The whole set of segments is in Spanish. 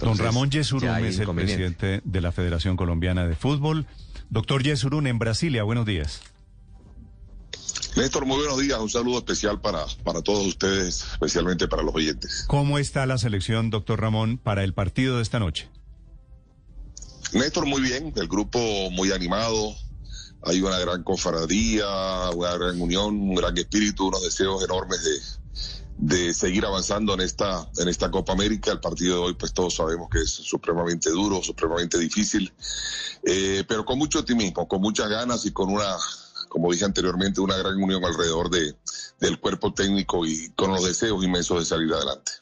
Don Ramón hay es el presidente de la Federación Colombiana de Fútbol. Doctor Yesurún, en Brasilia, buenos días. Néstor, muy buenos días. Un saludo especial para, para todos ustedes, especialmente para los oyentes. ¿Cómo está la selección, doctor Ramón, para el partido de esta noche? Néstor, muy bien. El grupo muy animado. Hay una gran cofradía, una gran unión, un gran espíritu, unos deseos enormes de, de seguir avanzando en esta, en esta Copa América. El partido de hoy, pues todos sabemos que es supremamente duro, supremamente difícil, eh, pero con mucho optimismo, con muchas ganas y con una, como dije anteriormente, una gran unión alrededor de, del cuerpo técnico y con los deseos inmensos de salir adelante.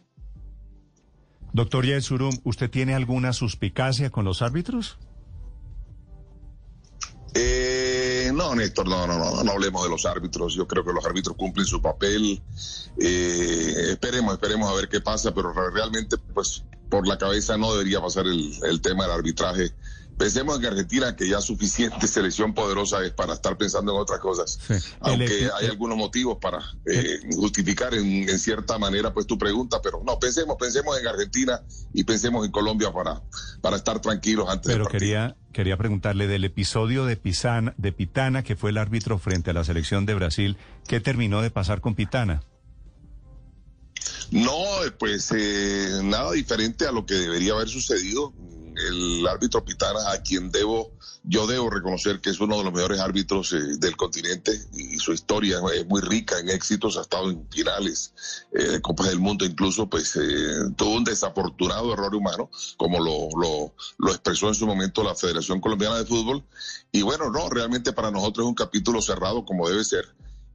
Doctor Yesurún, ¿usted tiene alguna suspicacia con los árbitros? Eh, no, Néstor, no, no, no, no hablemos de los árbitros. Yo creo que los árbitros cumplen su papel. Eh, esperemos, esperemos a ver qué pasa, pero re- realmente, pues, por la cabeza no debería pasar el, el tema del arbitraje. Pensemos en que Argentina, que ya suficiente selección poderosa es para estar pensando en otras cosas. Sí. Aunque El- hay algunos motivos para eh, justificar en, en cierta manera pues tu pregunta, pero no, pensemos, pensemos en Argentina y pensemos en Colombia para, para estar tranquilos antes del Pero partido. quería, quería preguntarle del episodio de, de Pitana, que fue el árbitro frente a la selección de Brasil, ¿qué terminó de pasar con Pitana? No, eh, pues eh, nada diferente a lo que debería haber sucedido. El árbitro Pitana, a quien debo, yo debo reconocer que es uno de los mejores árbitros eh, del continente y su historia es muy rica en éxitos, ha estado en finales eh, de Copas del Mundo, incluso pues eh, tuvo un desafortunado error humano, como lo, lo, lo expresó en su momento la Federación Colombiana de Fútbol. Y bueno, no, realmente para nosotros es un capítulo cerrado como debe ser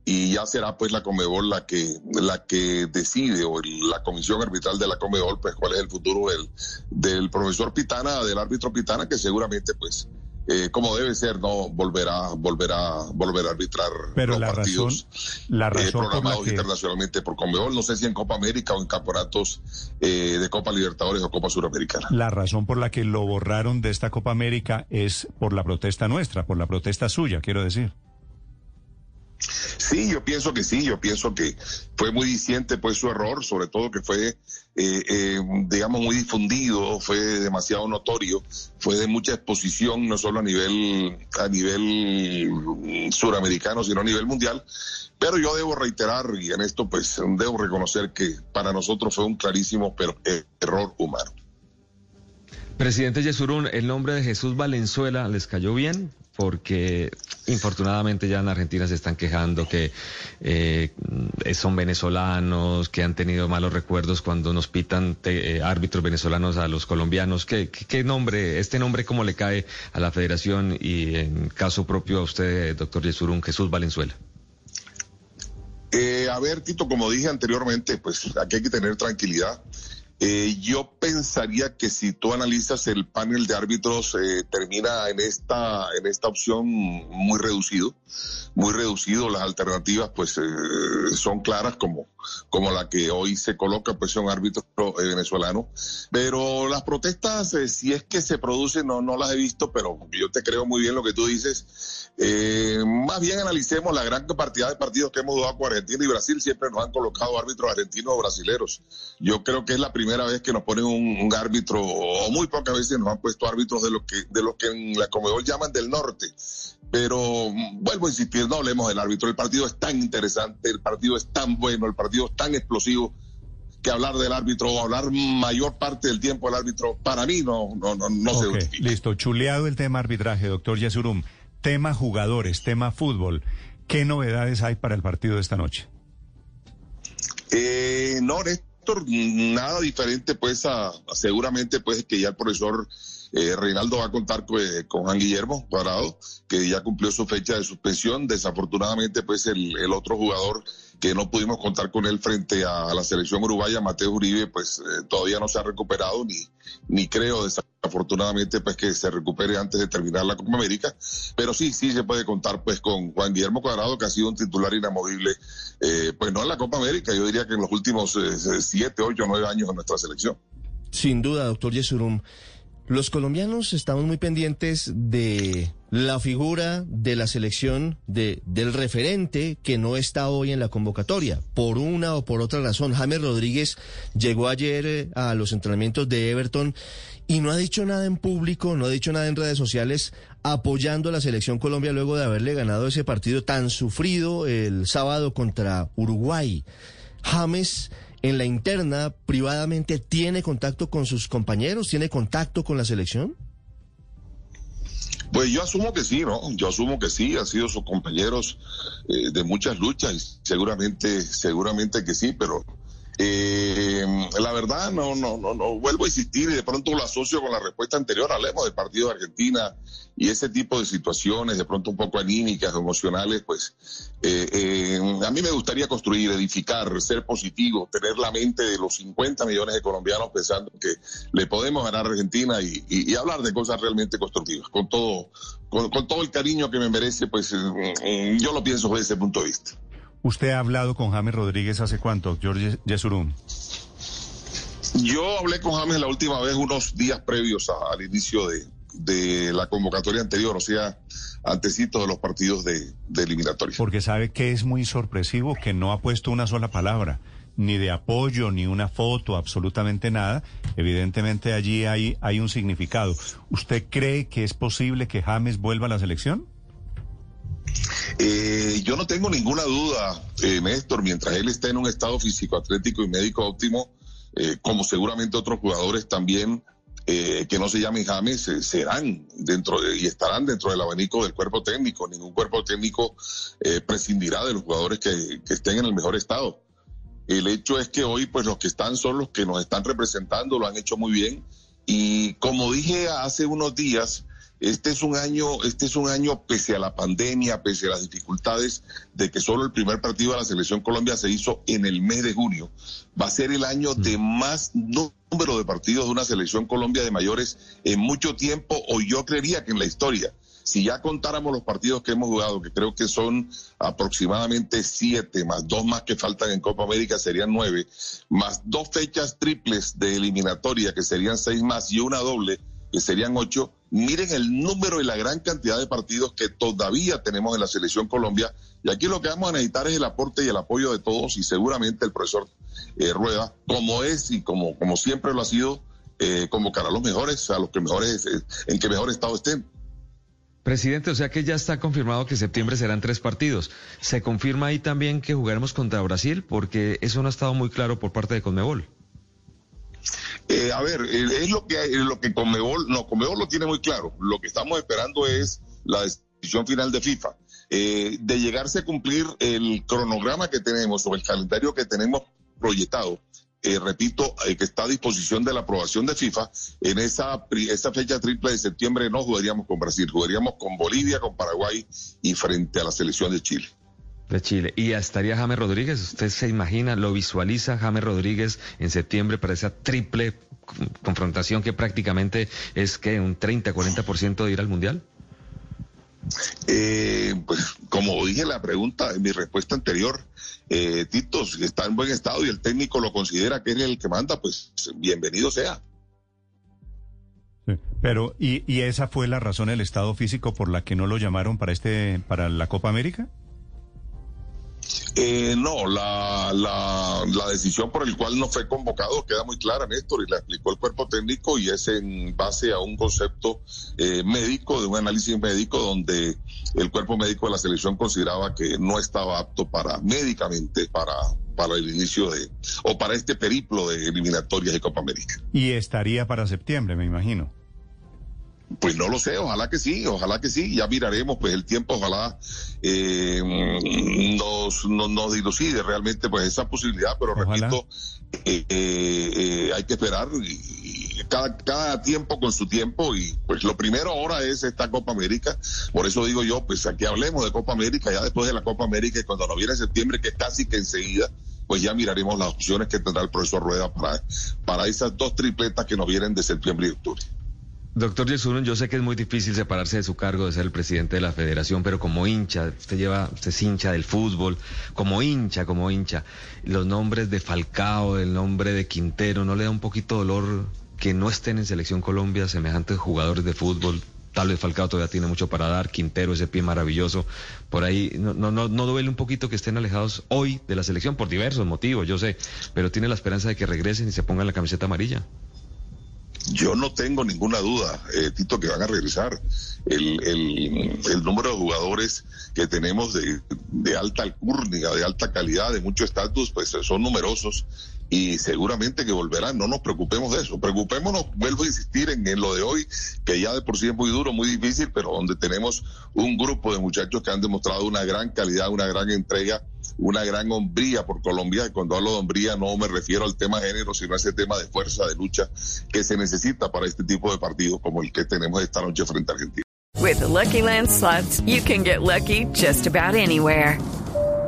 y ya será pues la Comebol la que la que decide o la comisión arbitral de la Comebol pues cuál es el futuro del, del profesor Pitana del árbitro Pitana que seguramente pues eh, como debe ser no volverá volverá volver a arbitrar Pero los la partidos razón, la eh, razón por la programados internacionalmente por Comebol no sé si en Copa América o en campeonatos eh, de Copa Libertadores o Copa Suramericana La razón por la que lo borraron de esta Copa América es por la protesta nuestra, por la protesta suya, quiero decir. Sí, yo pienso que sí, yo pienso que fue muy diciente pues su error, sobre todo que fue, eh, eh, digamos, muy difundido, fue demasiado notorio, fue de mucha exposición, no solo a nivel, a nivel mm, suramericano, sino a nivel mundial. Pero yo debo reiterar, y en esto pues debo reconocer que para nosotros fue un clarísimo pero, eh, error humano. Presidente Yesurún, el nombre de Jesús Valenzuela les cayó bien porque infortunadamente ya en Argentina se están quejando que eh, son venezolanos, que han tenido malos recuerdos cuando nos pitan te- eh, árbitros venezolanos a los colombianos. ¿Qué, qué, qué nombre, este nombre cómo le cae a la federación y en caso propio a usted, doctor Yesurún, Jesús Valenzuela? Eh, a ver, Tito, como dije anteriormente, pues aquí hay que tener tranquilidad. Eh, yo pensaría que si tú analizas el panel de árbitros, eh, termina en esta, en esta opción muy reducido, muy reducido. Las alternativas, pues, eh, son claras como, como la que hoy se coloca, pues, son árbitros eh, venezolanos. Pero las protestas, eh, si es que se producen, no, no las he visto, pero yo te creo muy bien lo que tú dices. Eh, más bien analicemos la gran cantidad de partidos que hemos jugado con Argentina y Brasil. Siempre nos han colocado árbitros argentinos o brasileros. Yo creo que es la primera vez que nos ponen un, árbitro, o muy pocas veces nos han puesto árbitros de lo que, de lo que en la Comebol llaman del norte. Pero mm, vuelvo a insistir, no hablemos del árbitro. El partido es tan interesante, el partido es tan bueno, el partido es tan explosivo que hablar del árbitro o hablar mayor parte del tiempo del árbitro, para mí no, no, no, no se Ok, justifica. listo. Chuleado el tema arbitraje, doctor Yesurum. Tema jugadores, tema fútbol. ¿Qué novedades hay para el partido de esta noche? Eh, no, Néstor, nada diferente, pues, a, a seguramente, pues, que ya el profesor eh, Reinaldo va a contar pues, con Juan Guillermo Parado, que ya cumplió su fecha de suspensión. Desafortunadamente, pues, el, otro jugador que no pudimos contar con él frente a, la selección uruguaya, Mateo Uribe, pues eh, todavía no se ha recuperado ni, ni creo desafortunadamente pues que se recupere antes de terminar la Copa América, pero sí, sí se puede contar pues con Juan Guillermo Cuadrado, que ha sido un titular inamovible, eh, pues no en la Copa América, yo diría que en los últimos eh, siete, ocho, nueve años en nuestra selección. Sin duda, doctor Yesurum. Los colombianos estamos muy pendientes de la figura de la selección de, del referente que no está hoy en la convocatoria. Por una o por otra razón, James Rodríguez llegó ayer eh, a los entrenamientos de Everton y no ha dicho nada en público, no ha dicho nada en redes sociales apoyando a la selección Colombia luego de haberle ganado ese partido tan sufrido el sábado contra Uruguay. James en la interna, privadamente, tiene contacto con sus compañeros, tiene contacto con la selección? Pues yo asumo que sí, ¿no? Yo asumo que sí, han sido sus compañeros eh, de muchas luchas seguramente, seguramente que sí, pero eh, la verdad, no, no, no, no, vuelvo a insistir y de pronto lo asocio con la respuesta anterior. Hablemos del partido de Argentina y ese tipo de situaciones, de pronto un poco anímicas, emocionales, pues eh, eh, a mí me gustaría construir, edificar, ser positivo, tener la mente de los 50 millones de colombianos pensando que le podemos ganar a Argentina y, hablar de cosas realmente constructivas, con todo, con, con, todo el cariño que me merece, pues eh, yo lo pienso desde ese punto de vista. ¿Usted ha hablado con James Rodríguez hace cuánto, George Yesurum? Yo hablé con James la última vez unos días previos al inicio de, la convocatoria anterior, o sea, antecito de los partidos de, de eliminatoria. Porque sabe que es muy sorpresivo que no ha puesto una sola palabra, ni de apoyo, ni una foto, absolutamente nada. Evidentemente allí hay, hay un significado. ¿Usted cree que es posible que James vuelva a la selección? Eh, yo no tengo ninguna duda, eh, Néstor, mientras él esté en un estado físico, atlético y médico óptimo, eh, como seguramente otros jugadores también que no se llamen James, serán dentro y estarán dentro del abanico del cuerpo técnico. Ningún cuerpo técnico prescindirá de los jugadores que, que estén en el mejor estado. El hecho es que hoy, pues los que están son los que nos están representando, lo han hecho muy bien. Y como dije hace unos días, este es un año, este es un año pese a la pandemia, pese a las dificultades de que solo el primer partido de la selección Colombia se hizo en el mes de junio. Va a ser el año de mm. más número de partidos de una selección Colombia de mayores en mucho tiempo, o yo creería que en la historia. Si ya contáramos los partidos que hemos jugado, que creo que son aproximadamente siete, más dos más que faltan en Copa América, serían nueve, más dos fechas triples de eliminatoria, que serían seis más, y una doble, que serían ocho, miren el número y la gran cantidad de partidos que todavía tenemos en la selección Colombia. Y aquí lo que vamos a necesitar es el aporte y el apoyo de todos y seguramente el profesor eh, Rueda, como es y como, como siempre lo ha sido, eh, convocar a los mejores, a los que mejores, eh, en que mejor estado estén. Presidente, o sea que ya está confirmado que septiembre serán tres partidos. ¿Se confirma ahí también que jugaremos contra Brasil? Porque eso no ha estado muy claro por parte de Conmebol. Eh, a ver, eh, es lo que lo que Conmebol, no, Conmebol lo tiene muy claro. Lo que estamos esperando es la decisión final de FIFA. Eh, de llegarse a cumplir el cronograma que tenemos o el calendario que tenemos proyectado, repito, que está a disposición de la aprobación de FIFA, en esa, esa fecha triple de septiembre no jugaríamos con Brasil, jugaríamos con Bolivia, con Paraguay y frente a la selección de Chile de Chile. ¿Y estaría James Rodríguez? ¿Usted se imagina, lo visualiza James Rodríguez en septiembre para esa triple confrontación que prácticamente es que un 30-40% de ir al Mundial? Eh, pues como dije en la pregunta, en mi respuesta anterior, eh, Tito, si está en buen estado y el técnico lo considera que es el que manda, pues bienvenido sea. pero, ¿y, ¿y esa fue la razón, el estado físico por la que no lo llamaron para este, para la Copa América? Eh, no, la, la, decisión por el cual no fue convocado queda muy clara, Néstor, y la explicó el cuerpo técnico y es en base a un concepto eh, médico, de un análisis médico, donde el cuerpo médico de la selección consideraba que no estaba apto para médicamente para, para el inicio de, o para este periplo de eliminatorias de Copa América. Y estaría para septiembre, me imagino. Pues no lo sé, ojalá que sí, ojalá que sí, ya miraremos, pues el tiempo ojalá eh, nos, nos, dilucide realmente pues esa posibilidad, pero repito, eh, eh, hay que esperar y, cada, cada tiempo con su tiempo y pues lo primero ahora es esta Copa América. Por eso digo yo, pues aquí hablemos de Copa América ya después de la Copa América y cuando nos viene septiembre, que casi que enseguida, pues ya miraremos las opciones que tendrá el profesor Rueda para, para esas dos tripletas que nos vienen de septiembre y octubre. Doctor Yesurun, yo sé que es muy difícil separarse de su cargo de ser el presidente de la federación, pero como hincha, usted lleva, usted es hincha del fútbol, como hincha, como hincha, los nombres de Falcao, el nombre de Quintero, ¿no le da un poquito dolor que no estén en Selección Colombia semejantes jugadores de fútbol? Tal vez Falcao todavía tiene mucho para dar, Quintero, ese pie maravilloso. Por ahí, no, no, no, no duele un poquito que estén alejados hoy de la selección por diversos motivos, yo sé, pero tiene la esperanza de que regresen y se pongan la camiseta amarilla. Yo no tengo ninguna duda, eh, Tito, que van a regresar. El, el, el, número de jugadores que tenemos de, de alta alcurnia, de alta calidad, de mucho estatus, pues son numerosos y seguramente que volverán. No nos preocupemos de eso. Preocupémonos, vuelvo a insistir en, en, lo de hoy, que ya de por sí es muy duro, muy difícil, pero donde tenemos un grupo de muchachos que han demostrado una gran calidad, una gran entrega, una gran hombría por Colombia. Y cuando hablo de hombría no me refiero al tema género, sino a ese tema de fuerza, de lucha que se necesita para este tipo de partidos como el que tenemos esta noche frente a Argentina. With the Lucky Land slots, you can get lucky just about anywhere.